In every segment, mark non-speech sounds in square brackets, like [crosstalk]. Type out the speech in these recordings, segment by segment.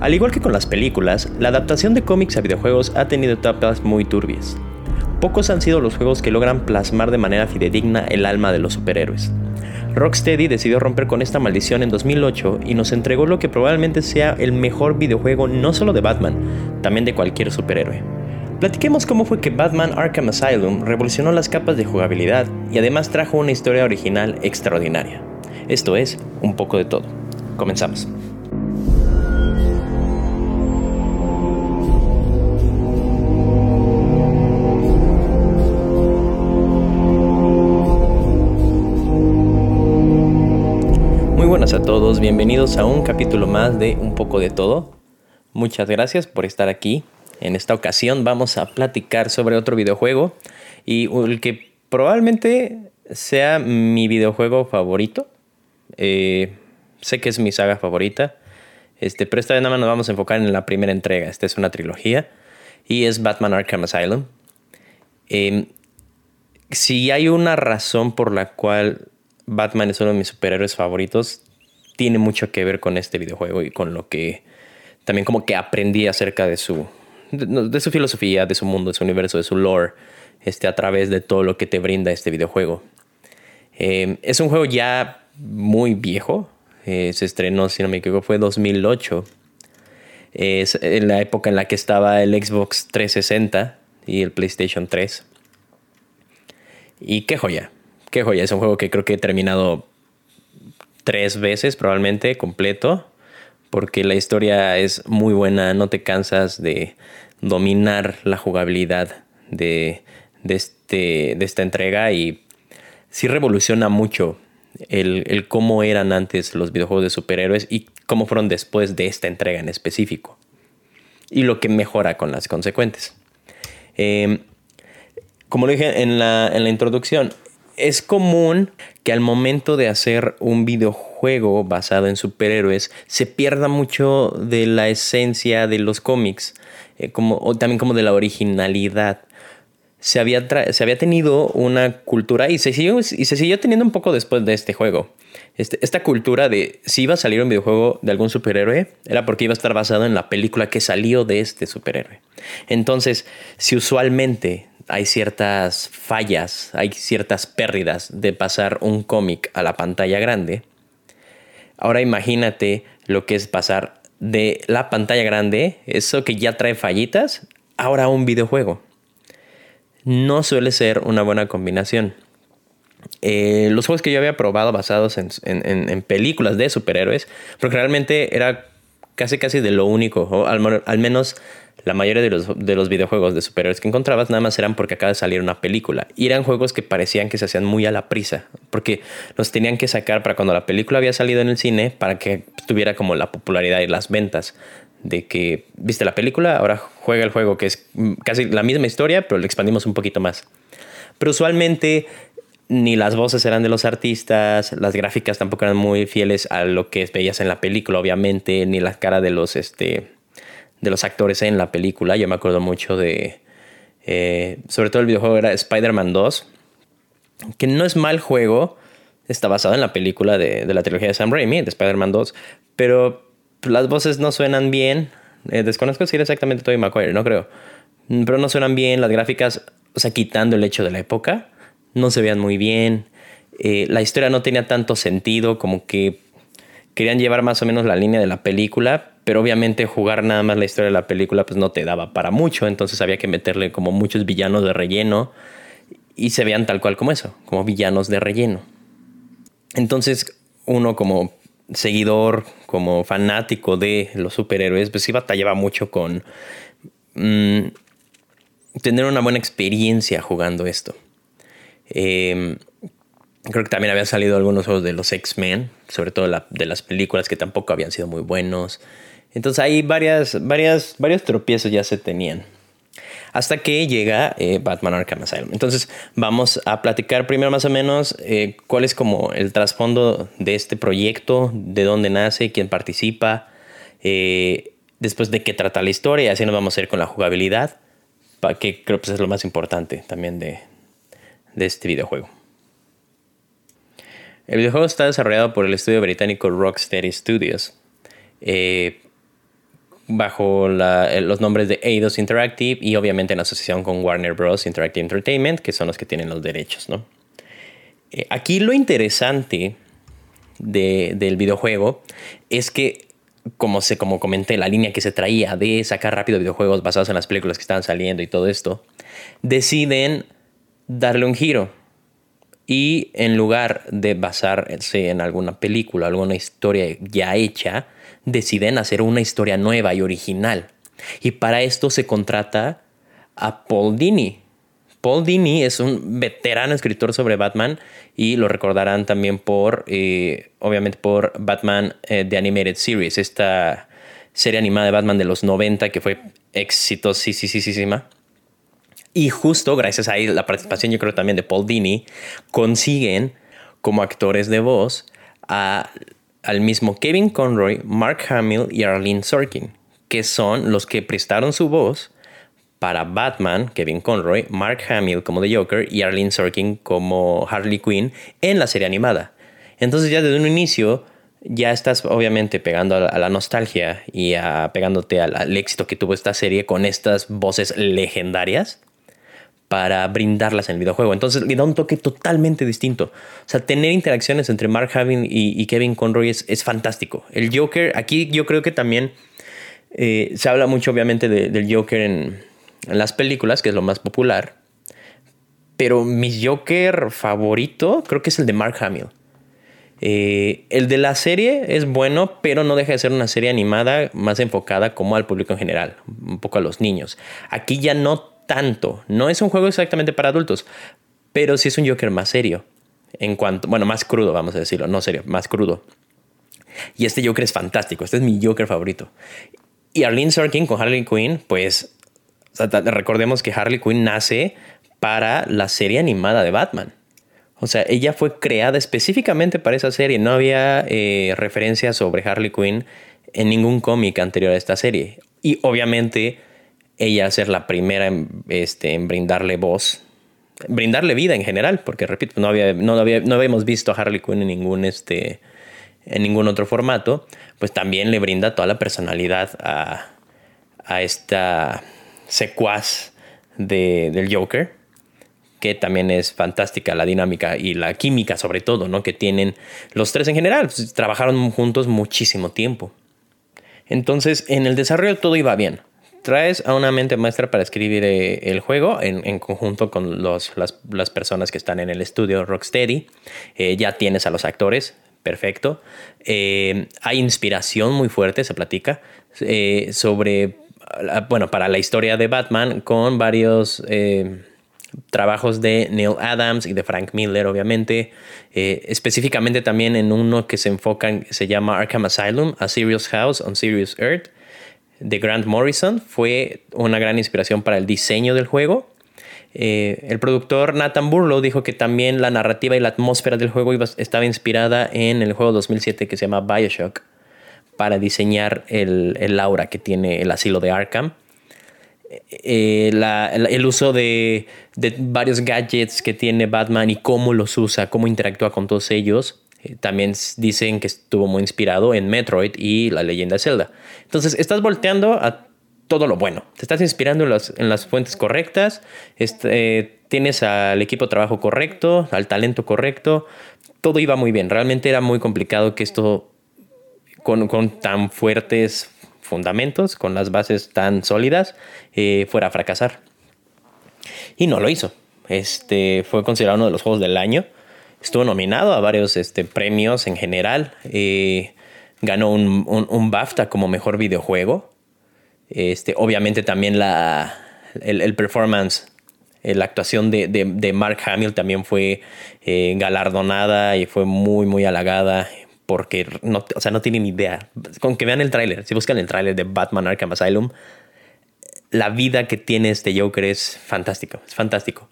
Al igual que con las películas, la adaptación de cómics a videojuegos ha tenido etapas muy turbias. Pocos han sido los juegos que logran plasmar de manera fidedigna el alma de los superhéroes. Rocksteady decidió romper con esta maldición en 2008 y nos entregó lo que probablemente sea el mejor videojuego no solo de Batman, también de cualquier superhéroe. Platiquemos cómo fue que Batman Arkham Asylum revolucionó las capas de jugabilidad y además trajo una historia original extraordinaria. Esto es, un poco de todo. Comenzamos. A todos, bienvenidos a un capítulo más de Un poco de todo. Muchas gracias por estar aquí. En esta ocasión vamos a platicar sobre otro videojuego y el que probablemente sea mi videojuego favorito. Eh, sé que es mi saga favorita, este, pero esta vez nada más nos vamos a enfocar en la primera entrega. Esta es una trilogía y es Batman Arkham Asylum. Em, si hay una razón por la cual Batman es uno de mis superhéroes favoritos, tiene mucho que ver con este videojuego y con lo que también como que aprendí acerca de su, de, su filosofía, de su mundo, de su universo, de su lore, este, a través de todo lo que te brinda este videojuego. Eh, es un juego ya muy viejo, eh, se estrenó, si no me equivoco, fue 2008. Es en la época en la que estaba el Xbox 360 y el PlayStation 3. Y qué joya, qué joya. Es un juego que creo que he terminado tres veces probablemente completo, porque la historia es muy buena, no te cansas de dominar la jugabilidad de, este, de esta entrega y sí revoluciona mucho el, cómo eran antes los videojuegos de superhéroes y cómo fueron después de esta entrega en específico. Y lo que mejora con las consecuentes. Em, como lo dije en la, en la introducción, es común que al momento de hacer un videojuego basado en superhéroes se pierda mucho de la esencia de los cómics, eh, como, o también como de la originalidad. Se había, se había tenido una cultura y se, siguió, y se siguió teniendo un poco después de este juego. Este, esta cultura de si iba a salir un videojuego de algún superhéroe, era porque iba a estar basado en la película que salió de este superhéroe. Entonces, si usualmente hay ciertas fallas, hay ciertas pérdidas de pasar un cómic a la pantalla grande. Ahora imagínate lo que es pasar de la pantalla grande, eso que ya trae fallitas, ahora a un videojuego. No suele ser una buena combinación. Eh, los juegos que yo había probado basados en, películas de superhéroes, porque realmente era casi casi de lo único, o al menos la mayoría de los, de los videojuegos de superhéroes que encontrabas nada más eran porque acaba de salir una película. Y eran juegos que parecían que se hacían muy a la prisa, porque los tenían que sacar para cuando la película había salido en el cine, para que tuviera como la popularidad y las ventas de que viste la película, ahora juega el juego, que es casi la misma historia, pero lo expandimos un poquito más. Pero usualmente ni las voces eran de los artistas, las gráficas tampoco eran muy fieles a lo que veías en la película, obviamente, ni la cara de los, este, de los actores en la película. Yo me acuerdo mucho de, eh, sobre todo el videojuego era Spider-Man 2, que no es mal juego, está basado en la película de, la trilogía de Sam Raimi, de Spider-Man 2, pero las voces no suenan bien. Eh, desconozco si era exactamente Tobey Maguire, no creo. Pero no suenan bien, las gráficas, o sea, quitando el hecho de la época, no se veían muy bien. Eh, la historia no tenía tanto sentido, como que querían llevar más o menos la línea de la película, pero obviamente jugar nada más la historia de la película pues no te daba para mucho, entonces había que meterle como muchos villanos de relleno y se veían tal cual como eso, como villanos de relleno. Entonces uno como seguidor, como fanático de los superhéroes, pues sí batallaba mucho con mm, tener una buena experiencia jugando esto. Eh, Creo que también habían salido algunos juegos de los X-Men, sobre todo de las películas que tampoco habían sido muy buenos. Entonces ahí varias, varias, varios tropiezos ya se tenían. Hasta que llega eh, Batman Arkham Asylum. Entonces vamos a platicar primero más o menos eh, cuál es como el trasfondo de este proyecto, de dónde nace, quién participa, eh, después de qué trata la historia y así nos vamos a ir con la jugabilidad, que creo que es lo más importante también de, de este videojuego. El videojuego está desarrollado por el estudio británico Rocksteady Studios. Eh, bajo los nombres de Eidos Interactive y obviamente en asociación con Warner Bros. Interactive Entertainment, que son los que tienen los derechos, ¿no? Eh, aquí lo interesante del videojuego es que, como, se, como comenté, la línea que se traía de sacar rápido videojuegos basados en las películas que estaban saliendo y todo esto, deciden darle un giro. Y en lugar de basarse en alguna película, alguna historia ya hecha, deciden hacer una historia nueva y original. Y para esto se contrata a Paul Dini. Paul Dini es un veterano escritor sobre Batman y lo recordarán también por, eh, obviamente, por Batman eh, The Animated Series, esta serie animada de Batman de los 90 que fue exitosísima. Y justo gracias a la participación, yo creo también de Paul Dini, consiguen como actores de voz a al mismo Kevin Conroy, Mark Hamill y Arlene Sorkin, que son los que prestaron su voz para Batman, Kevin Conroy, Mark Hamill como The Joker y Arlene Sorkin como Harley Quinn en la serie animada. Entonces ya desde un inicio ya estás obviamente pegando a la, nostalgia y pegándote al, éxito que tuvo esta serie con estas voces legendarias para brindarlas en el videojuego. Entonces le da un toque totalmente distinto. O sea, tener interacciones entre Mark Hamill y, Kevin Conroy es, fantástico. El Joker, aquí yo creo que también eh, se habla mucho obviamente del Joker en, las películas, que es lo más popular. Pero mi Joker favorito creo que es el de Mark Hamill. Eh, el de la serie es bueno, pero no deja de ser una serie animada más enfocada como al público en general, un poco a los niños. Aquí ya no tanto. No es un juego exactamente para adultos, pero sí es un Joker más serio. En cuanto, bueno, más crudo, vamos a decirlo, no serio, más crudo. Y este Joker es fantástico, este es mi Joker favorito. Y Arlene Sorkin con Harley Quinn, pues recordemos que Harley Quinn nace para la serie animada de Batman. O sea, ella fue creada específicamente para esa serie. No había eh, referencia sobre Harley Quinn en ningún cómic anterior a esta serie. Y obviamente ella ser la primera en, este, en brindarle voz, brindarle vida en general, porque repito, no, había, no, había, no habíamos visto a Harley Quinn en ningún, este, en ningún otro formato, pues también le brinda toda la personalidad a, a esta secuaz de, del Joker, que también es fantástica la dinámica y la química sobre todo, ¿no? Que tienen los tres en general, pues, trabajaron juntos muchísimo tiempo. Entonces, en el desarrollo todo iba bien traes a una mente maestra para escribir eh, el juego en, conjunto con los, las, personas que están en el estudio Rocksteady. Eh, ya tienes a los actores, perfecto. Eh, hay inspiración muy fuerte, se platica, sobre, bueno, para la historia de Batman con varios trabajos de Neil Adams y de Frank Miller, obviamente. específicamente también en uno que se enfoca, se llama Arkham Asylum, A Serious House on Serious Earth de Grant Morrison fue una gran inspiración para el diseño del juego. Eh, el productor Nathan Burlow dijo que también la narrativa y la atmósfera del juego estaba inspirada en el juego 2007 que se llama Bioshock para diseñar el, el aura que tiene el asilo de Arkham. Eh, el uso de, de, varios gadgets que tiene Batman y cómo los usa, cómo interactúa con todos ellos, eh, también dicen que estuvo muy inspirado en Metroid y la leyenda de Zelda. Entonces, estás volteando a todo lo bueno. Te estás inspirando en las, en las fuentes correctas. Este, tienes al equipo de trabajo correcto, al talento correcto. Todo iba muy bien. Realmente era muy complicado que esto, con, con tan fuertes fundamentos, con las bases tan sólidas, eh, fuera a fracasar. Y no lo hizo. Este fue considerado uno de los juegos del año. Estuvo nominado a varios este, premios en general. Eh, ganó un, BAFTA como mejor videojuego. Este, obviamente también la, el, performance, eh, la actuación de, Mark Hamill también fue eh, galardonada y fue muy, muy halagada porque no, o sea, no tienen idea. Con que vean el tráiler, si buscan el tráiler de Batman Arkham Asylum, la vida que tiene este Joker es fantástico, es fantástico.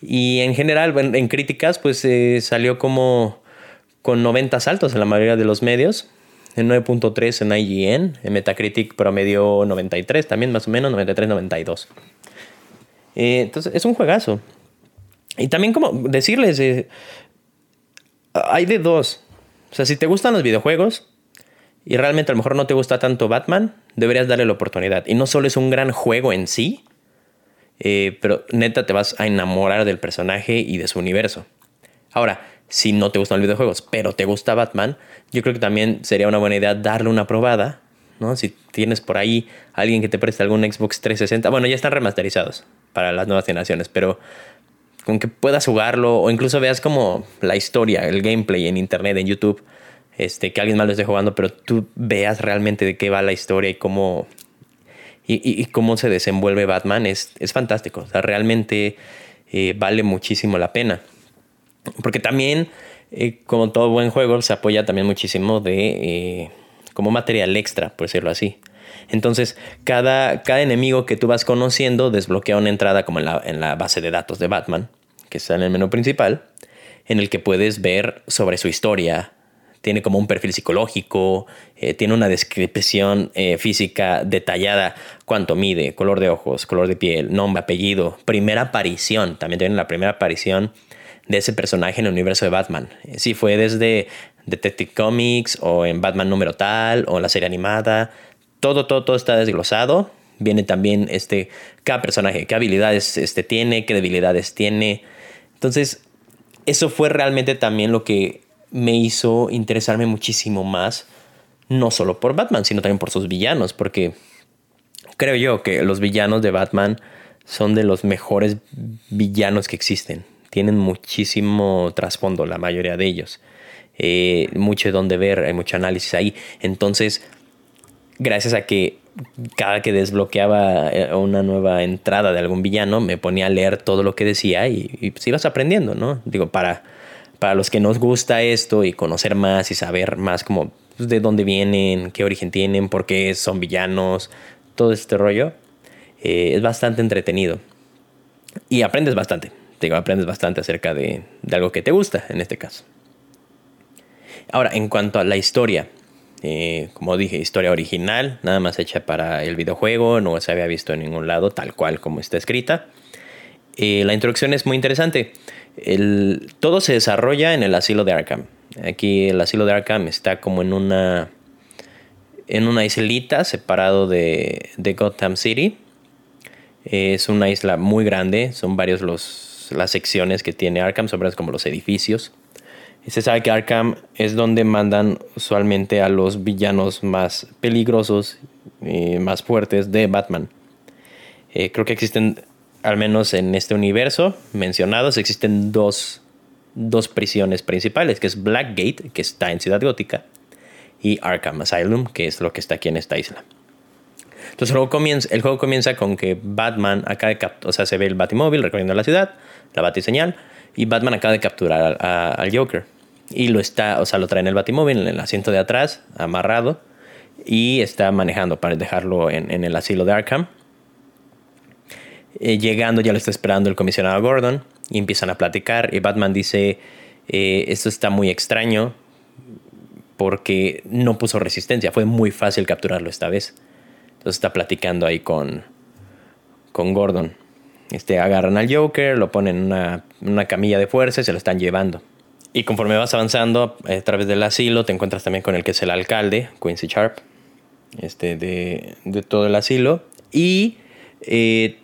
Y en general, en, críticas, pues eh, salió como con 90 saltos en la mayoría de los medios. En 9.3 en IGN, en Metacritic promedio 93, también más o menos 93-92. Eh, entonces es un juegazo. Y también como decirles, eh, hay de dos. O sea, si te gustan los videojuegos y realmente a lo mejor no te gusta tanto Batman, deberías darle la oportunidad. Y no solo es un gran juego en sí, eh, pero neta te vas a enamorar del personaje y de su universo. Ahora, si no te gustan los videojuegos, pero te gusta Batman, yo creo que también sería una buena idea darle una probada, ¿no? Si tienes por ahí alguien que te preste algún Xbox 360, bueno, ya están remasterizados para las nuevas generaciones, pero con que puedas jugarlo o incluso veas como la historia, el gameplay en internet, en YouTube, este, que alguien más lo esté jugando, pero tú veas realmente de qué va la historia y cómo, y, cómo se desenvuelve Batman, es, es fantástico. O sea, realmente eh, vale muchísimo la pena. Porque también, eh, como todo buen juego, se apoya también muchísimo de eh, como material extra, por decirlo así. Entonces, cada, cada enemigo que tú vas conociendo desbloquea una entrada como en la, en la base de datos de Batman, que está en el menú principal, en el que puedes ver sobre su historia, tiene como un perfil psicológico, eh, tiene una descripción eh, física detallada, cuánto mide, color de ojos, color de piel, nombre, apellido, primera aparición, también tiene la primera aparición de ese personaje en el universo de Batman. Eh, si fue desde Detective Comics o en Batman número tal o la serie animada, todo, todo, todo está desglosado. Viene también este, cada personaje, qué habilidades este, tiene, qué debilidades tiene. Entonces, eso fue realmente también lo que me hizo interesarme muchísimo más, no solo por Batman, sino también por sus villanos, porque creo yo que los villanos de Batman son de los mejores villanos que existen. Tienen muchísimo trasfondo, la mayoría de ellos. Eh, mucho donde ver, hay mucho análisis ahí. Entonces, gracias a que cada que desbloqueaba eh, una nueva entrada de algún villano, me ponía a leer todo lo que decía y, y pues ibas aprendiendo, ¿no? Digo, para para los que nos gusta esto y conocer más y saber más como pues, de dónde vienen, qué origen tienen, por qué son villanos, todo este rollo, eh, es bastante entretenido. Y aprendes bastante, aprendes bastante acerca de, algo que te gusta en este caso. Ahora, en cuanto a la historia, eh, como dije, historia original, nada más hecha para el videojuego, no se había visto en ningún lado, tal cual como está escrita. Eh, la introducción es muy interesante. Todo se desarrolla en el asilo de Arkham. Aquí el asilo de Arkham está como en una en una islita separado de, de Gotham City. Es una isla muy grande, son varios los, las secciones que tiene Arkham, son como los edificios. Y se sabe que Arkham es donde mandan usualmente a los villanos más peligrosos y más fuertes de Batman. Eh, creo que existen al menos en este universo mencionados, existen dos, prisiones principales, que es Blackgate, que está en Ciudad Gótica, y Arkham Asylum, que es lo que está aquí en esta isla. Entonces el juego comienza, el juego comienza con que Batman acaba de capturar, o sea, se ve el Batimóvil recorriendo la ciudad, la batiseñal, y Batman acaba de capturar al Joker. Y lo está, o sea, lo trae en el Batimóvil, en el asiento de atrás, amarrado, y está manejando para dejarlo en, en el asilo de Arkham. Eh, llegando ya lo está esperando el comisionado Gordon y empiezan a platicar y Batman dice, eh, esto está muy extraño porque no puso resistencia, fue muy fácil capturarlo esta vez. Entonces está platicando ahí con, con Gordon. Este, agarran al Joker, lo ponen en una, una camilla de fuerza y se lo están llevando. Y conforme vas avanzando a través del asilo, te encuentras también con el que es el alcalde, Quincy Sharp, este, de, de todo el asilo. Y eh,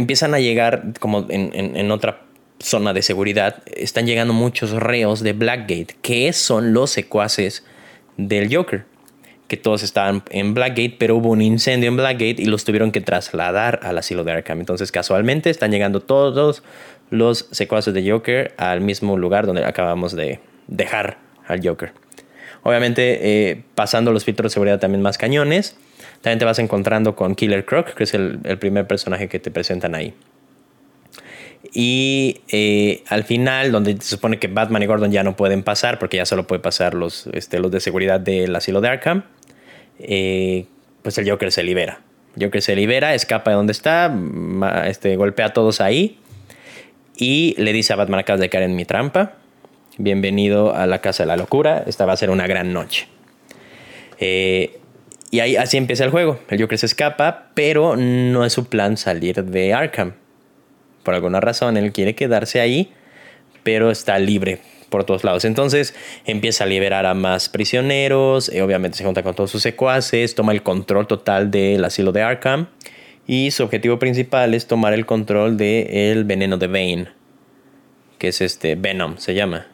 empiezan a llegar como en, otra zona de seguridad, están llegando muchos reos de Blackgate, que son los secuaces del Joker, que todos estaban en Blackgate, pero hubo un incendio en Blackgate y los tuvieron que trasladar al asilo de Arkham. Entonces, casualmente están llegando todos los secuaces de Joker al mismo lugar donde acabamos de dejar al Joker. Obviamente, eh, pasando los filtros de seguridad también más cañones. También te vas encontrando con Killer Croc, que es el, primer personaje que te presentan ahí. Y eh, al final, donde se supone que Batman y Gordon ya no pueden pasar, porque ya solo puede pasar los, este, los de seguridad del asilo de Arkham, eh, pues el Joker se libera. Joker se libera, escapa de donde está, este, golpea a todos ahí y le dice a Batman, acabas de caer en mi trampa, bienvenido a la casa de la locura, esta va a ser una gran noche. Eh, y ahí así empieza el juego. El Joker se escapa, pero no es su plan salir de Arkham. Por alguna razón, él quiere quedarse ahí, pero está libre por todos lados. Entonces empieza a liberar a más prisioneros, y obviamente se junta con todos sus secuaces, toma el control total del asilo de Arkham y su objetivo principal es tomar el control del el veneno de Bane, que es este Venom, se llama,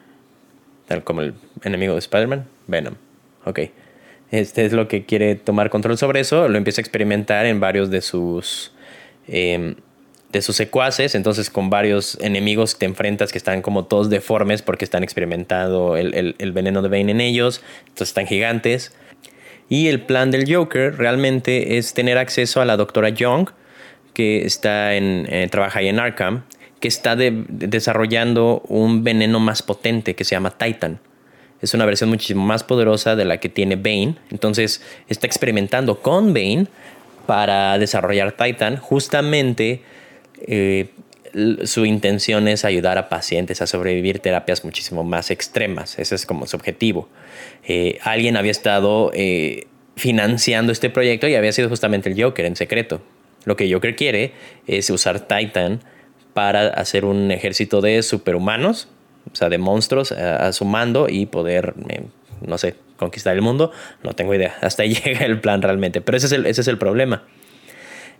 tal como el enemigo de Spider-Man, Venom. Ok. Este es lo que quiere tomar control sobre eso, lo empieza a experimentar en varios de sus... Em, de sus secuaces, entonces con varios enemigos te enfrentas que están como todos deformes porque están experimentando el, veneno de Bane en ellos, entonces están gigantes. Y el plan del Joker realmente es tener acceso a la doctora Young, que está en, eh, trabaja ahí en Arkham, que está desarrollando un veneno más potente que se llama Titan. Es una versión muchísimo más poderosa de la que tiene Bane. Entonces está experimentando con Bane para desarrollar Titan justamente eh, su intención es ayudar a pacientes a sobrevivir terapias muchísimo más extremas. Ese es como su objetivo. Eh, alguien había estado eh, financiando este proyecto y había sido justamente el Joker en secreto. Lo que Joker quiere es usar Titan para hacer un ejército de superhumanos, o sea, de monstruos a, su mando y poder, no sé, conquistar el mundo. No tengo idea. [laughs] Hasta ahí llega el plan realmente. Pero ese es el, ese es el problema.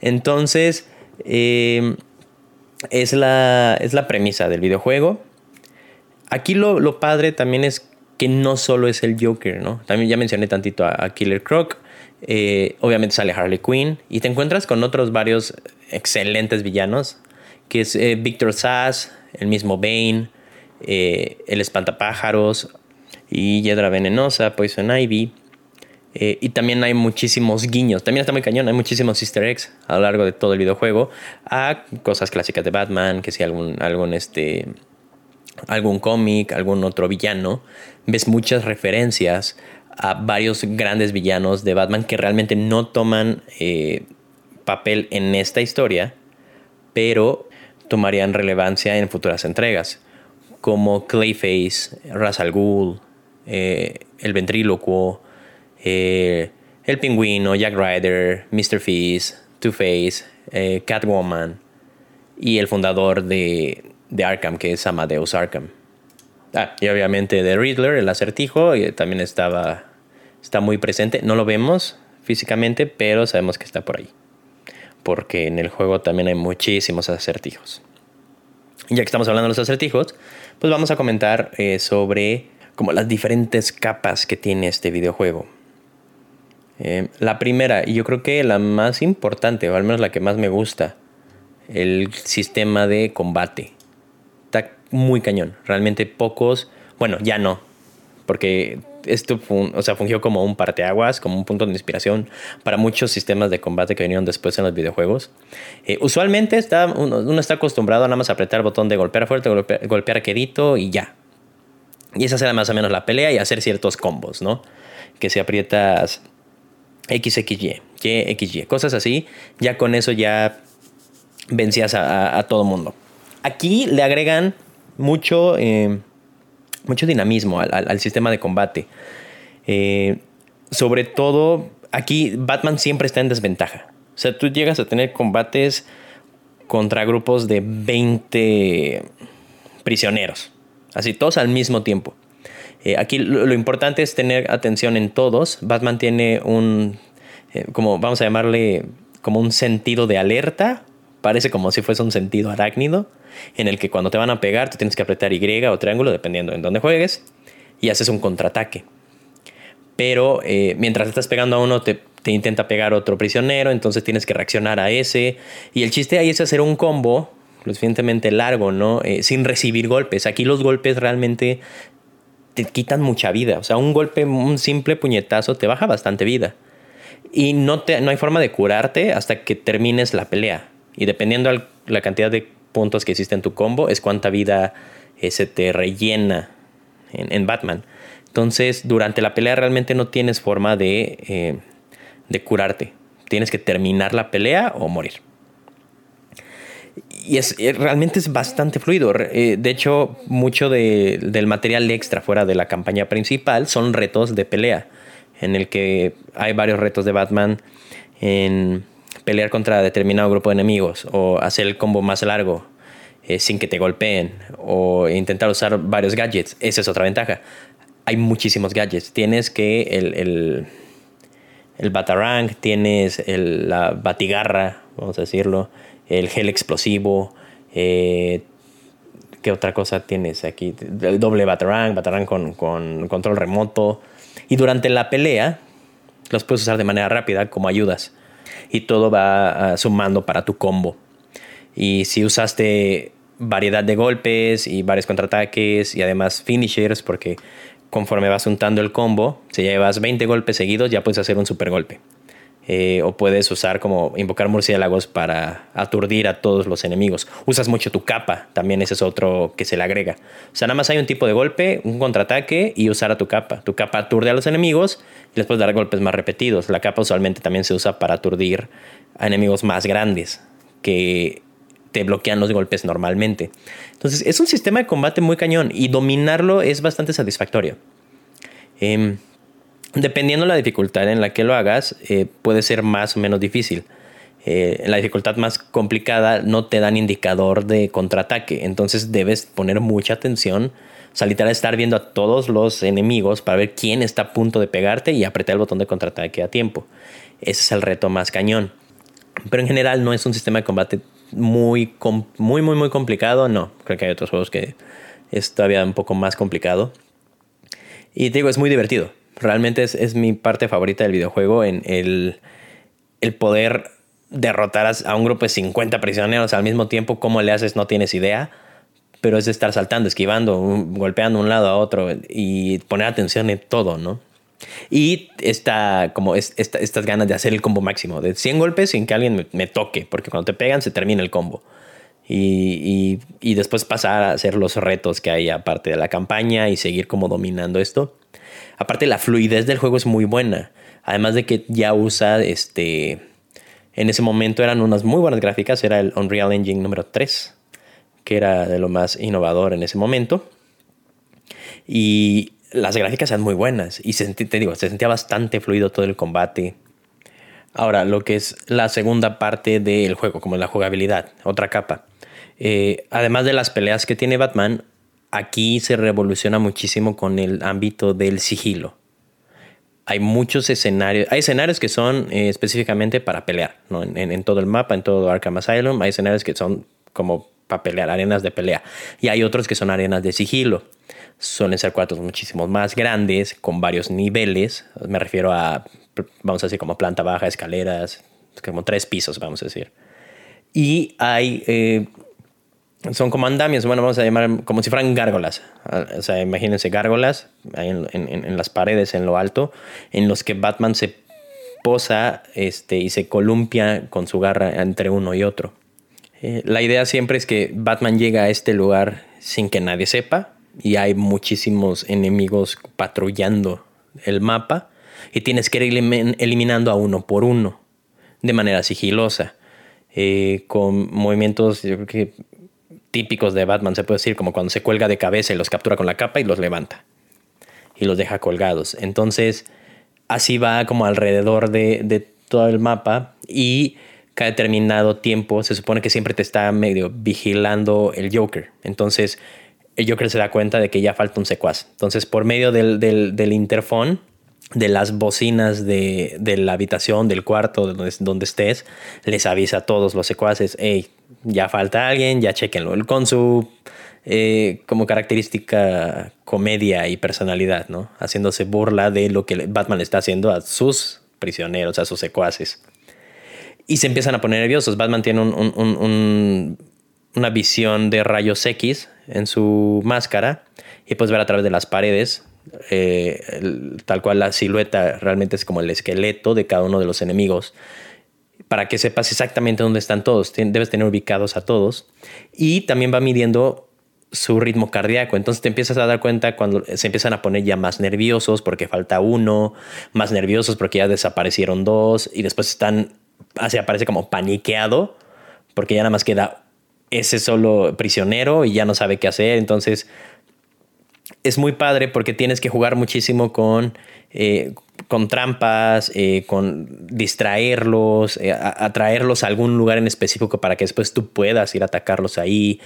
Entonces, es la, es la premisa del videojuego. Aquí lo, padre también es que no solo es el Joker, ¿no? También ya mencioné tantito a, Killer Croc. Eh, obviamente sale Harley Quinn. Y te encuentras con otros varios excelentes villanos. Que es eh, Victor Sass, el mismo Bane, eh, el Espantapájaros y Hiedra Venenosa, Poison Ivy. Eh, y también hay muchísimos guiños. También está muy cañón. Hay muchísimos easter eggs a lo largo de todo el videojuego. A cosas clásicas de Batman. Que si algún, algún, este, algún cómic, algún otro villano. Ves muchas referencias a varios grandes villanos de Batman que realmente no toman eh, papel en esta historia. Pero tomarían relevancia en futuras entregas. Como Clayface, Ra's al eh, el ventrílocuo eh, el Pingüino, Jack Ryder, Mr. Feast, Two-Face, eh, Catwoman y el fundador de, Arkham, que es Amadeus Arkham. Ah, y obviamente de Riddler, el acertijo, también estaba, está muy presente. No lo vemos físicamente, pero sabemos que está por ahí. Porque en el juego también hay muchísimos acertijos. Ya que estamos hablando de los acertijos, pues vamos a comentar eh, sobre como las diferentes capas que tiene este videojuego. Eh, la primera, y yo creo que la más importante, o al menos la que más me gusta, el sistema de combate. Está muy cañón. Realmente pocos, bueno, ya no, porque esto o sea, fungió como un parteaguas, como un punto de inspiración para muchos sistemas de combate que vinieron después en los videojuegos. Eh, usualmente está, uno, está acostumbrado a nada más apretar el botón de golpear fuerte, golpear, golpear quedito y ya. Y esa será más o menos la pelea y hacer ciertos combos, ¿no? Que si aprietas XXY, YXY, cosas así, ya con eso ya vencías a, todo mundo. Aquí le agregan mucho, eh, mucho dinamismo al, sistema de combate. Eh, sobre todo, aquí Batman siempre está en desventaja. O sea, tú llegas a tener combates contra grupos de 20 prisioneros. Así, todos al mismo tiempo. Eh, aquí lo, importante es tener atención en todos. Batman tiene un, eh, como vamos a llamarle, como un sentido de alerta. Parece como si fuese un sentido arácnido, en el que cuando te van a pegar, tú tienes que apretar Y o triángulo, dependiendo en dónde juegues, y haces un contraataque. Pero eh, mientras estás pegando a uno, te, intenta pegar otro prisionero, entonces tienes que reaccionar a ese. Y el chiste ahí es hacer un combo lo suficientemente largo, ¿no? sin recibir golpes. Aquí los golpes realmente te quitan mucha vida. O sea, un golpe, un simple puñetazo te baja bastante vida. Y no, te, no hay forma de curarte hasta que termines la pelea. Y dependiendo de la cantidad de puntos que hiciste en tu combo, es cuánta vida eh, se te rellena en, Batman. Entonces, durante la pelea realmente no tienes forma de, eh, de curarte. Tienes que terminar la pelea o morir y es, eh, realmente es bastante fluido. De hecho, mucho del material extra fuera de la campaña principal son retos de pelea, en el que hay varios retos de Batman en pelear contra determinado grupo de enemigos o hacer el combo más largo. eh, sin que te golpeen o intentar usar varios gadgets. Esa es otra ventaja. Hay muchísimos gadgets. Tienes que el, el, el Batarang, tienes la Batigarra, vamos a decirlo, el gel explosivo. Eh, ¿Qué otra cosa tienes aquí? El doble Batarang, Batarang con, con control remoto. Y durante la pelea los puedes usar de manera rápida como ayudas. Y todo va ah, sumando para tu combo. Y si usaste variedad de golpes y varios contraataques y además finishers, porque conforme vas untando el combo, si llevas 20 golpes seguidos, ya puedes hacer un super golpe. Eh, o puedes usar como invocar murciélagos para aturdir a todos los enemigos. Usas mucho tu capa, también ese es otro que se le agrega. O sea, nada más hay un tipo de golpe, un contraataque y usar a tu capa. Tu capa aturde a los enemigos y les puedes dar golpes más repetidos. La capa usualmente también se usa para aturdir a enemigos más grandes que te bloquean los golpes normalmente. Entonces, es un sistema de combate muy cañón y dominarlo es bastante satisfactorio. Eh, Dependiendo de la dificultad en la que lo hagas, eh, puede ser más o menos difícil. Eh, la dificultad más complicada no te dan indicador de contraataque, entonces debes poner mucha atención, o sea, literal estar viendo a todos los enemigos para ver quién está a punto de pegarte y apretar el botón de contraataque a tiempo. Ese es el reto más cañón. Pero en general no es un sistema de combate muy, muy, muy, muy complicado, no. Creo que hay otros juegos que es todavía un poco más complicado. Y te digo, es muy divertido. Realmente es, mi parte favorita del videojuego en el, el poder derrotar a, un grupo de 50 prisioneros al mismo tiempo. ¿Cómo le haces? No tienes idea. Pero es de estar saltando, esquivando, golpeando un lado a otro y poner atención en todo, ¿no? Y esta, como estas ganas de hacer el combo máximo, de 100 golpes sin que alguien me, toque, porque cuando te pegan se termina el combo. Y, y, después pasar a hacer los retos que hay aparte de la campaña y seguir como dominando esto. Aparte, la fluidez del juego es muy buena. Además de que ya usa este. En ese momento eran unas muy buenas gráficas. Era el Unreal Engine número 3, que era de lo más innovador en ese momento. Y las gráficas eran muy buenas. Y se, te digo, se sentía bastante fluido todo el combate. Ahora, lo que es la segunda parte del juego, como la jugabilidad, otra capa. Eh, además de las peleas que tiene Batman, aquí se revoluciona muchísimo con el ámbito del sigilo. Hay muchos escenarios, hay escenarios que son eh, específicamente para pelear, ¿no? en, todo el mapa, en todo Arkham Asylum, hay escenarios que son como para pelear, arenas de pelea, y hay otros que son arenas de sigilo. Suelen ser cuartos muchísimo más grandes, con varios niveles, me refiero a, vamos a decir, como planta baja, escaleras, como tres pisos, vamos a decir. Y hay eh, son como andamios, bueno, vamos a llamar como si fueran gárgolas. O sea, imagínense gárgolas en, las paredes, en lo alto, en los que Batman se posa este, y se columpia con su garra entre uno y otro. Eh, la idea siempre es que Batman llega a este lugar sin que nadie sepa y hay muchísimos enemigos patrullando el mapa y tienes que ir eliminando a uno por uno de manera sigilosa. Eh, con movimientos, yo creo que típicos de Batman, se puede decir, como cuando se cuelga de cabeza y los captura con la capa y los levanta y los deja colgados. Entonces, así va como alrededor de, todo el mapa y cada determinado tiempo se supone que siempre te está medio vigilando el Joker. Entonces, el Joker se da cuenta de que ya falta un secuaz. Entonces, por medio del, del, de las bocinas de, la habitación, del cuarto, donde, donde, estés, les avisa a todos los secuaces, hey, ya falta alguien, ya chequenlo. Con su eh, como característica comedia y personalidad, ¿no? Haciéndose burla de lo que Batman está haciendo a sus prisioneros, a sus secuaces. Y se empiezan a poner nerviosos. Batman tiene una visión de rayos X en su máscara y puedes ver a través de las paredes eh, tal cual la silueta realmente es como el esqueleto de cada uno de los enemigos para que sepas exactamente dónde están todos. Debes tener ubicados a todos. Y también va midiendo su ritmo cardíaco. Entonces te empiezas a dar cuenta cuando se empiezan a poner ya más nerviosos porque falta uno, más nerviosos porque ya desaparecieron dos y después están, así aparece como paniqueado porque ya nada más queda ese solo prisionero y ya no sabe qué hacer. Entonces es muy padre porque tienes que jugar muchísimo con, eh, con trampas, eh, con distraerlos, eh, atraerlos a algún lugar en específico para que después tú puedas ir a atacarlos ahí.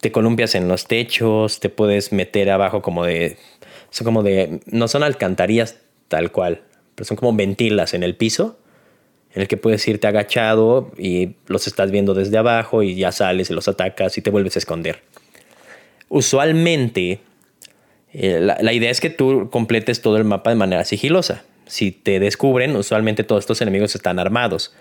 te columpias en los techos, te puedes meter abajo como de, son como de, no son alcantarillas tal cual, pero son como ventilas en el piso, en el que puedes irte agachado y los estás viendo desde abajo y ya sales y los atacas y te vuelves a esconder. Usualmente, eh, la, idea es que tú completes todo el mapa de manera sigilosa. Si te descubren, usualmente todos estos enemigos están armados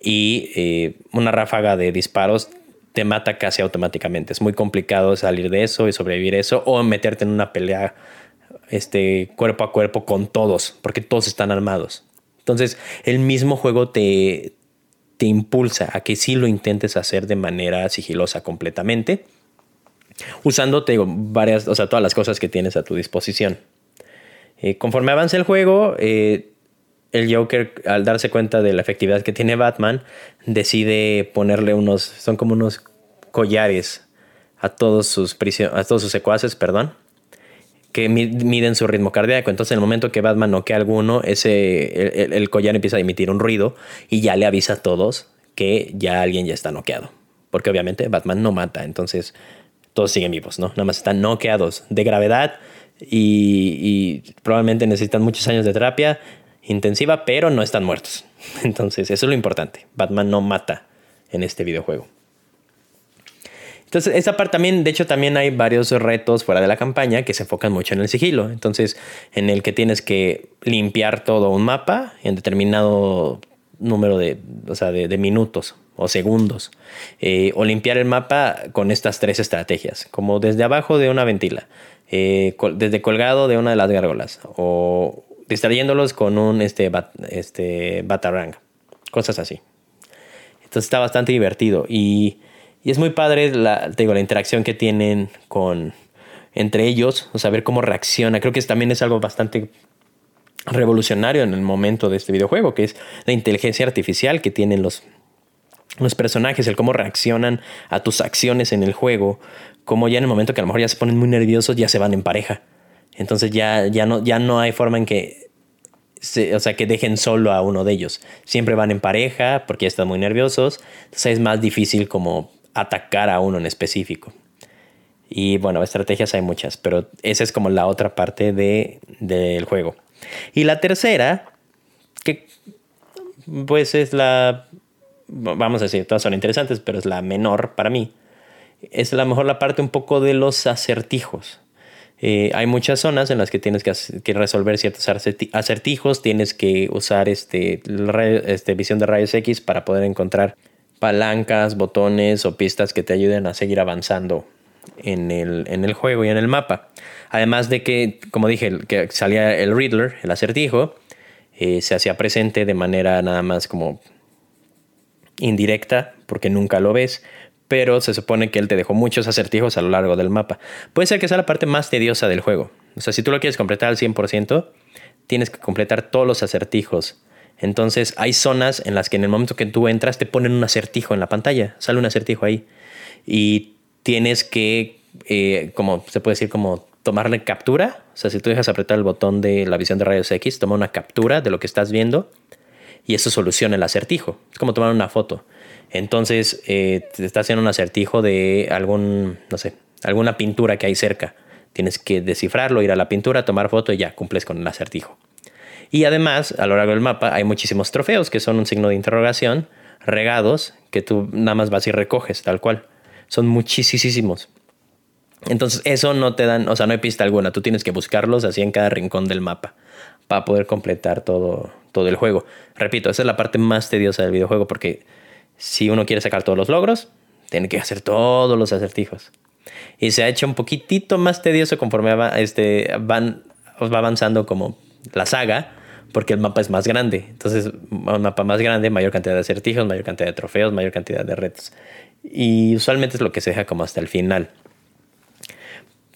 y eh, una ráfaga de disparos te mata casi automáticamente. Es muy complicado salir de eso y sobrevivir eso o meterte en una pelea este, cuerpo a cuerpo con todos, porque todos están armados. Entonces, el mismo juego te, te impulsa a que sí lo intentes hacer de manera sigilosa completamente, usando, varias, o sea, todas las cosas que tienes a tu disposición. Eh, conforme avanza el juego, eh, el Joker, al darse cuenta de la efectividad que tiene Batman, decide ponerle unos, son como unos collares a todos sus, a todos sus secuaces, perdón, que miden su ritmo cardíaco. Entonces, en el momento que Batman noquea a alguno, ese, el, collar empieza a emitir un ruido y ya le avisa a todos que ya alguien ya está noqueado. Porque obviamente Batman no mata, entonces todos siguen vivos, ¿no? Nada más están noqueados de gravedad y, probablemente necesitan muchos años de terapia intensiva, pero no están muertos. [laughs] Entonces, eso es lo importante. Batman no mata en este videojuego. Entonces, esa parte también, de hecho, también hay varios retos fuera de la campaña que se enfocan mucho en el sigilo. Entonces, en el que tienes que limpiar todo un mapa en determinado número de, o sea, de, minutos o segundos. Eh, o limpiar el mapa con estas tres estrategias, como desde abajo de una ventila, eh, desde colgado de una de las gárgolas, o distrayéndolos con un este, este batarang, cosas así. Entonces está bastante divertido y y es muy padre la, digo, la interacción que tienen con entre ellos, o saber cómo reacciona. Creo que también es algo bastante revolucionario en el momento de este videojuego, que es la inteligencia artificial que tienen los, los personajes, el cómo reaccionan a tus acciones en el juego, como ya en el momento que a lo mejor ya se ponen muy nerviosos, ya se van en pareja. Entonces ya, ya, no, ya no hay forma en que, o sea, que dejen solo a uno de ellos. Siempre van en pareja porque ya están muy nerviosos. Entonces es más difícil como atacar a uno en específico. Y bueno, estrategias hay muchas, pero esa es como la otra parte de, del juego. Y la tercera, que pues es la, vamos a decir, todas son interesantes, pero es la menor para mí. Es a lo mejor la parte un poco de los acertijos. Eh, hay muchas zonas en las que tienes que, resolver ciertos acertijos, tienes que usar este, este, visión de rayos X para poder encontrar palancas, botones o pistas que te ayuden a seguir avanzando en el, en el juego y en el mapa. Además de que, como dije, que salía el Riddler, el acertijo, eh, se hacía presente de manera nada más como indirecta, porque nunca lo ves, pero se supone que él te dejó muchos acertijos a lo largo del mapa. Puede ser que sea la parte más tediosa del juego. O sea, si tú lo quieres completar al 100%, tienes que completar todos los acertijos entonces hay zonas en las que en el momento que tú entras te ponen un acertijo en la pantalla, sale un acertijo ahí y tienes que, eh, como se puede decir, como tomarle captura. O sea, si tú dejas apretar el botón de la visión de rayos X, toma una captura de lo que estás viendo y eso soluciona el acertijo. Es como tomar una foto. Entonces eh, te está haciendo un acertijo de algún, no sé, alguna pintura que hay cerca. Tienes que descifrarlo, ir a la pintura, tomar foto y ya cumples con el acertijo. Y además, a lo largo del mapa hay muchísimos trofeos que son un signo de interrogación, regados, que tú nada más vas y recoges, tal cual. Son muchísimos. Entonces, eso no te dan, o sea, no hay pista alguna. Tú tienes que buscarlos así en cada rincón del mapa para poder completar todo, todo el juego. Repito, esa es la parte más tediosa del videojuego porque si uno quiere sacar todos los logros, tiene que hacer todos los acertijos. Y se ha hecho un poquitito más tedioso conforme va, este, van, va avanzando como la saga, porque el mapa es más grande. Entonces, un mapa más grande, mayor cantidad de acertijos, mayor cantidad de trofeos, mayor cantidad de retos. Y usualmente es lo que se deja como hasta el final.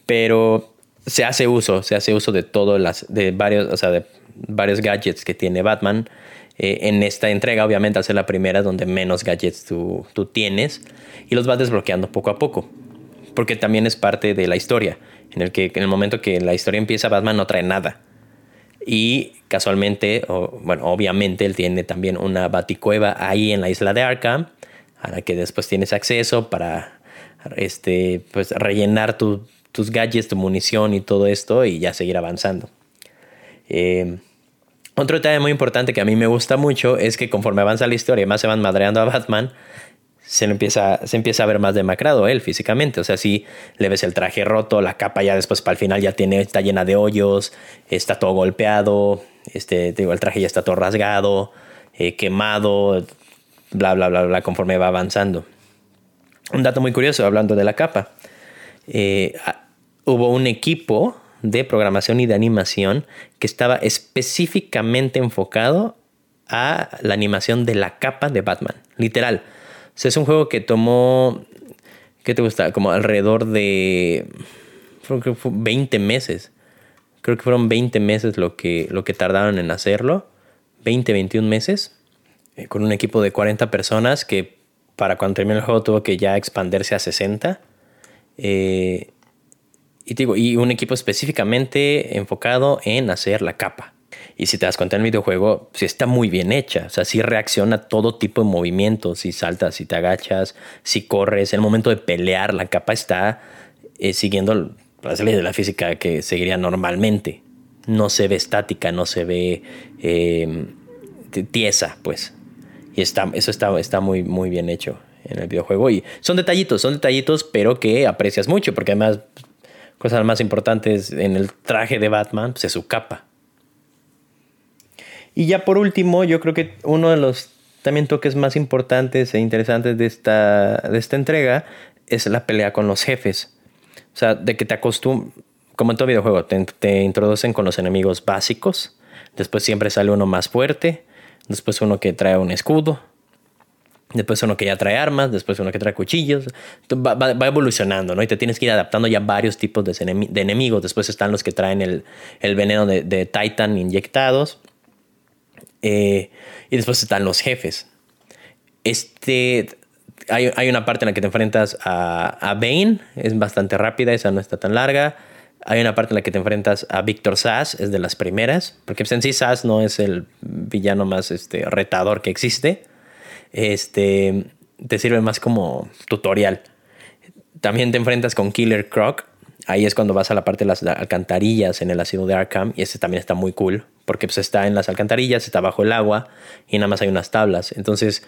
Pero se hace uso, se hace uso de todo las, de varios, o sea, de varios gadgets que tiene Batman. Eh, en esta entrega, obviamente, al ser la primera donde menos gadgets tú, tú tienes y los vas desbloqueando poco a poco. Porque también es parte de la historia, en el que en el momento que la historia empieza, Batman no trae nada y casualmente, bueno, obviamente él tiene también una baticueva ahí en la isla de Arkham, a la que después tienes acceso para este, pues rellenar tus gadgets, tu munición y todo esto y ya seguir avanzando. Eh, otro detalle muy importante que a mí me gusta mucho es que conforme avanza la historia, más se van madreando a Batman, se empieza, se empieza a ver más demacrado él físicamente. O sea, si le ves el traje roto, la capa ya después para el final ya tiene, está llena de hoyos, está todo golpeado, este, el traje ya está todo rasgado, eh, quemado, bla, bla, bla, bla, conforme va avanzando. Un dato muy curioso hablando de la capa. Eh, hubo un equipo de programación y de animación que estaba específicamente enfocado a la animación de la capa de Batman. Literal. O es un juego que tomó, ¿qué te gusta? Como alrededor de, creo que fue 20 meses. Creo que fueron 20 meses lo que, lo que tardaron en hacerlo. 20, 21 meses. Eh, con un equipo de 40 personas que para cuando terminó el juego tuvo que ya expandirse a 60. Eh, y, digo, y un equipo específicamente enfocado en hacer la capa. Y si te das cuenta en el videojuego, sí está muy bien hecha. O sea, sí reacciona a todo tipo de movimientos. Si saltas, si te agachas, si corres. En el momento de pelear, la capa está eh, siguiendo las leyes de la física que seguiría normalmente. No se ve estática, no se ve eh, tiesa, pues. Y está, eso está, está muy, muy bien hecho en el videojuego. Y son detallitos, son detallitos, pero que aprecias mucho, porque además, cosas más importantes en el traje de Batman pues, es su capa. Y ya por último, yo creo que uno de los también toques más importantes e interesantes de esta, de esta entrega es la pelea con los jefes. O sea, de que te acostumbras, como en todo videojuego, te, te introducen con los enemigos básicos, después siempre sale uno más fuerte, después uno que trae un escudo, después uno que ya trae armas, después uno que trae cuchillos, va, evolucionando, ¿no? Y te tienes que ir adaptando ya varios tipos de, enemigos, después están los que traen el, el veneno de, Titan inyectados, eh, y después están los jefes. Este, hay, hay, una parte en la que te enfrentas a, a, Bane, es bastante rápida, esa no está tan larga. Hay una parte en la que te enfrentas a Victor Sass, es de las primeras, porque en sí Sass no es el villano más este, retador que existe. Este, te sirve más como tutorial. También te enfrentas con Killer Croc, ahí es cuando vas a la parte de las alcantarillas en el asilo de Arkham y ese también está muy cool porque pues está en las alcantarillas, está bajo el agua y nada más hay unas tablas. Entonces,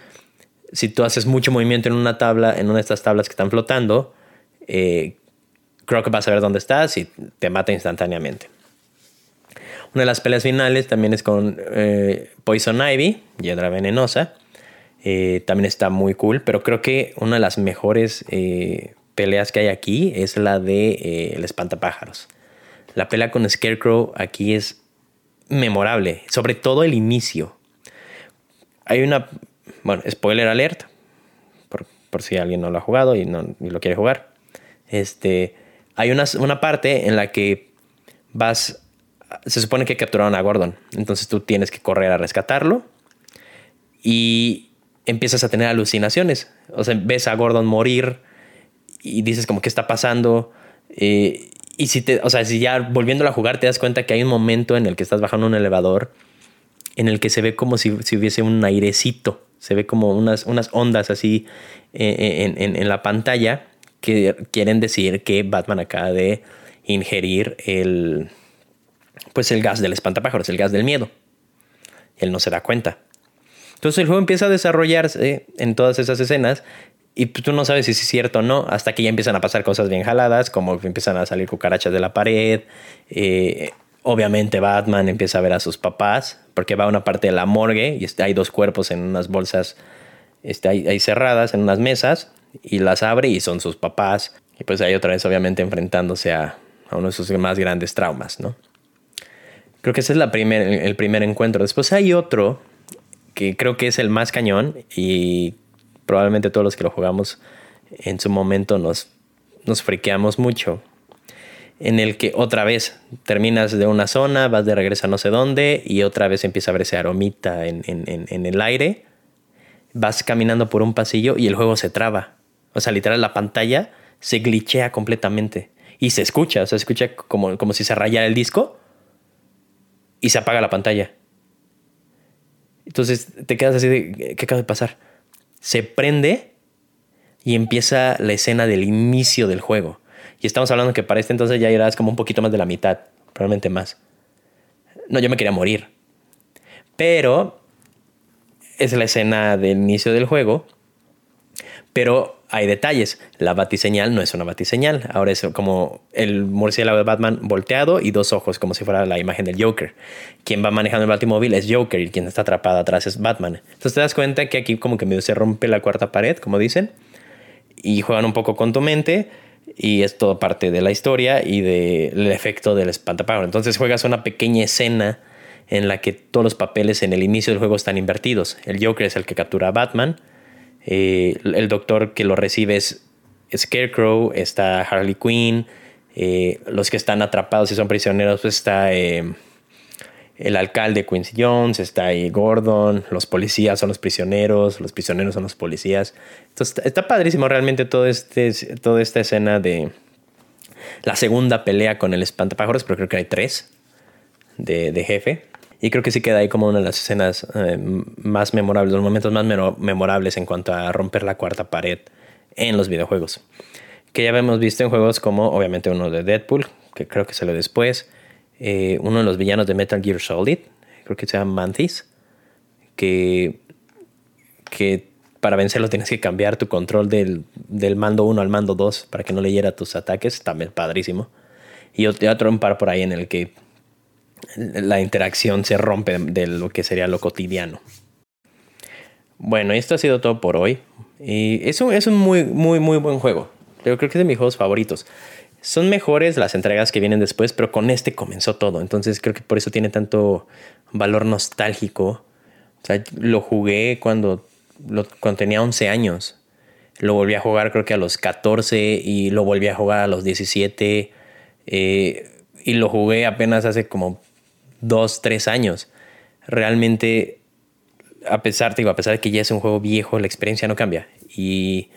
si tú haces mucho movimiento en una tabla, en una de estas tablas que están flotando, eh, creo que vas a ver dónde estás y te mata instantáneamente. Una de las peleas finales también es con eh, Poison Ivy, hiedra venenosa. Eh, también está muy cool, pero creo que una de las mejores peleas que hay aquí es la de eh, el espantapájaros. La pelea con Scarecrow aquí es memorable, sobre todo el inicio. Hay una, bueno, spoiler alert, por, por si alguien no lo ha jugado y no lo quiere jugar. Este, hay una, una parte en la que vas, se supone que capturaron a Gordon, entonces tú tienes que correr a rescatarlo y empiezas a tener alucinaciones. O sea, ves a Gordon morir y dices como qué está pasando. Eh, y si te, o sea, si ya volviéndolo a jugar te das cuenta que hay un momento en el que estás bajando un elevador en el que se ve como si, si hubiese un airecito, se ve como unas, unas ondas así eh, en, en, en, la pantalla que quieren decir que Batman acaba de ingerir el, pues el gas del espantapájaros, el gas del miedo. Él no se da cuenta. Entonces el juego empieza a desarrollarse en todas esas escenas y tú no sabes si es cierto o no, hasta que ya empiezan a pasar cosas bien jaladas, como empiezan a salir cucarachas de la pared. Eh, obviamente Batman empieza a ver a sus papás, porque va a una parte de la morgue y hay dos cuerpos en unas bolsas este, ahí, cerradas, en unas mesas, y las abre y son sus papás. Y pues ahí otra vez obviamente enfrentándose a, uno de sus más grandes traumas, ¿no? Creo que ese es la primer, el primer encuentro. Después hay otro que creo que es el más cañón y probablemente todos los que lo jugamos en su momento nos, nos friqueamos mucho. En el que otra vez terminas de una zona, vas de regreso a no sé dónde y otra vez empieza a ver ese aromita en, en el aire. Vas caminando por un pasillo y el juego se traba. O sea, literal, la pantalla se glitchea completamente. Y se escucha, o sea, se escucha como, como si se rayara el disco y se apaga la pantalla. Entonces te quedas así de, ¿qué acaba de pasar? se prende y empieza la escena del inicio del juego. Y estamos hablando que para este entonces ya eras como un poquito más de la mitad, probablemente más. No, yo me quería morir. Pero es la escena del inicio del juego. Pero hay detalles. La batiseñal no es una batiseñal. Ahora es como el murciélago de Batman volteado y dos ojos, como si fuera la imagen del Joker. Quien va manejando el batimóvil es Joker y quien está atrapado atrás es Batman. Entonces te das cuenta que aquí como que medio se rompe la cuarta pared, como dicen. Y juegan un poco con tu mente. Y es todo parte de la historia y del efecto del espantapájaro. Entonces juegas una pequeña escena en la que todos los papeles en el inicio del juego están invertidos. El Joker es el que captura a Batman, eh, el doctor que lo recibe es Scarecrow, está Harley Quinn, eh, los que están atrapados y son prisioneros, pues está eh, el alcalde Quincy Jones, está Gordon, los policías son los prisioneros, los prisioneros son los policías. Entonces está padrísimo realmente este, toda esta escena de la segunda pelea con el espantapájaros, pero creo que hay tres de jefe. Y creo que sí queda ahí como una de las escenas eh, más memorables, los momentos más memorables en cuanto a romper la cuarta pared en los videojuegos. Que ya hemos visto en juegos como, obviamente, uno de Deadpool, que creo que salió después. Eh, uno de los villanos de Metal Gear Solid, creo que se llama Mantis, que, que para vencerlo tienes que cambiar tu control del, del mando 1 al mando 2 para que no leyera tus ataques, también padrísimo. Y otro un par por ahí en el que la interacción se rompe de lo que sería lo cotidiano. Bueno, esto ha sido todo por hoy. Y es un, es un muy, muy, muy buen juego. Yo creo que es de mis juegos favoritos. Son mejores las entregas que vienen después, pero con este comenzó todo. Entonces creo que por eso tiene tanto valor nostálgico. O sea, lo jugué cuando, cuando tenía 11 años. Lo volví a jugar creo que a los 14 y lo volví a jugar a los 17. Eh, y lo jugué apenas hace como dos, tres años. Realmente, a pesar, digo, a pesar de que ya es un juego viejo, la experiencia no cambia. Y,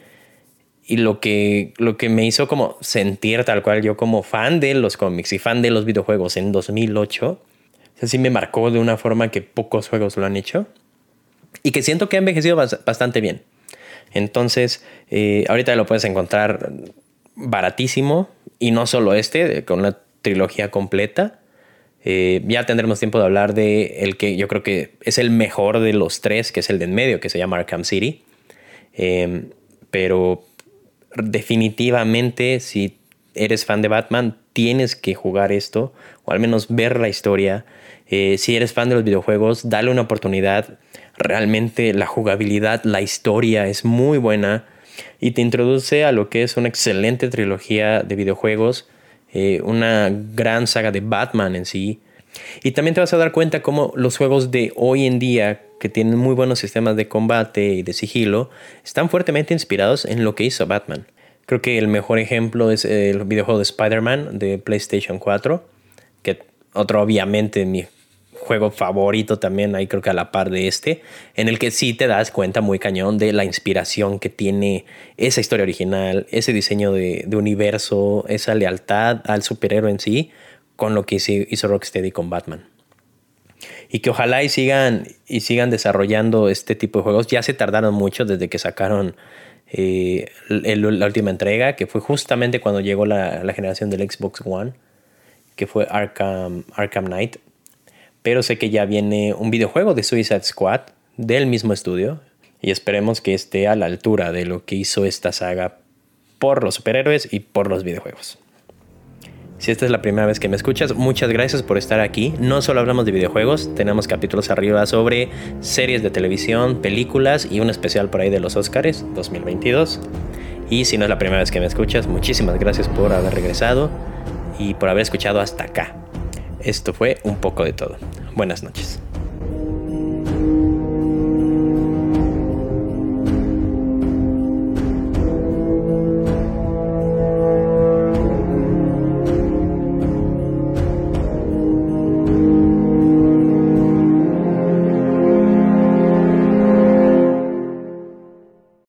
y lo, que, lo que me hizo como sentir tal cual yo como fan de los cómics y fan de los videojuegos en 2008, así me marcó de una forma que pocos juegos lo han hecho. Y que siento que ha envejecido bastante bien. Entonces, eh, ahorita lo puedes encontrar baratísimo. Y no solo este, con una trilogía completa. Eh, ya tendremos tiempo de hablar de el que yo creo que es el mejor de los tres, que es el de en medio, que se llama Arkham City. Em, pero definitivamente, si eres fan de Batman, tienes que jugar esto, o al menos ver la historia. Eh, si eres fan de los videojuegos, dale una oportunidad. Realmente la jugabilidad, la historia es muy buena y te introduce a lo que es una excelente trilogía de videojuegos eh, una gran saga de Batman en sí. Y también te vas a dar cuenta cómo los juegos de hoy en día, que tienen muy buenos sistemas de combate y de sigilo, están fuertemente inspirados en lo que hizo Batman. Creo que el mejor ejemplo es el videojuego de Spider-Man de PlayStation 4, que otro obviamente mi juego favorito también, ahí creo que a la par de este, en el que sí te das cuenta muy cañón de la inspiración que tiene esa historia original, ese diseño de, universo, esa lealtad al superhéroe en sí, con lo que hizo, Rocksteady con Batman. Y que ojalá y sigan, y sigan desarrollando este tipo de juegos. Ya se tardaron mucho desde que sacaron eh, la última entrega, que fue justamente cuando llegó la, la generación del Xbox One, que fue Arkham, Arkham Knight pero sé que ya viene un videojuego de Suicide Squad del mismo estudio y esperemos que esté a la altura de lo que hizo esta saga por los superhéroes y por los videojuegos. Si esta es la primera vez que me escuchas, muchas gracias por estar aquí. No solo hablamos de videojuegos, tenemos capítulos arriba sobre series de televisión, películas y un especial por ahí de los Oscars 2022. Y si no es la primera vez que me escuchas, muchísimas gracias por haber regresado y por haber escuchado hasta acá. Esto fue un poco de todo. Buenas noches.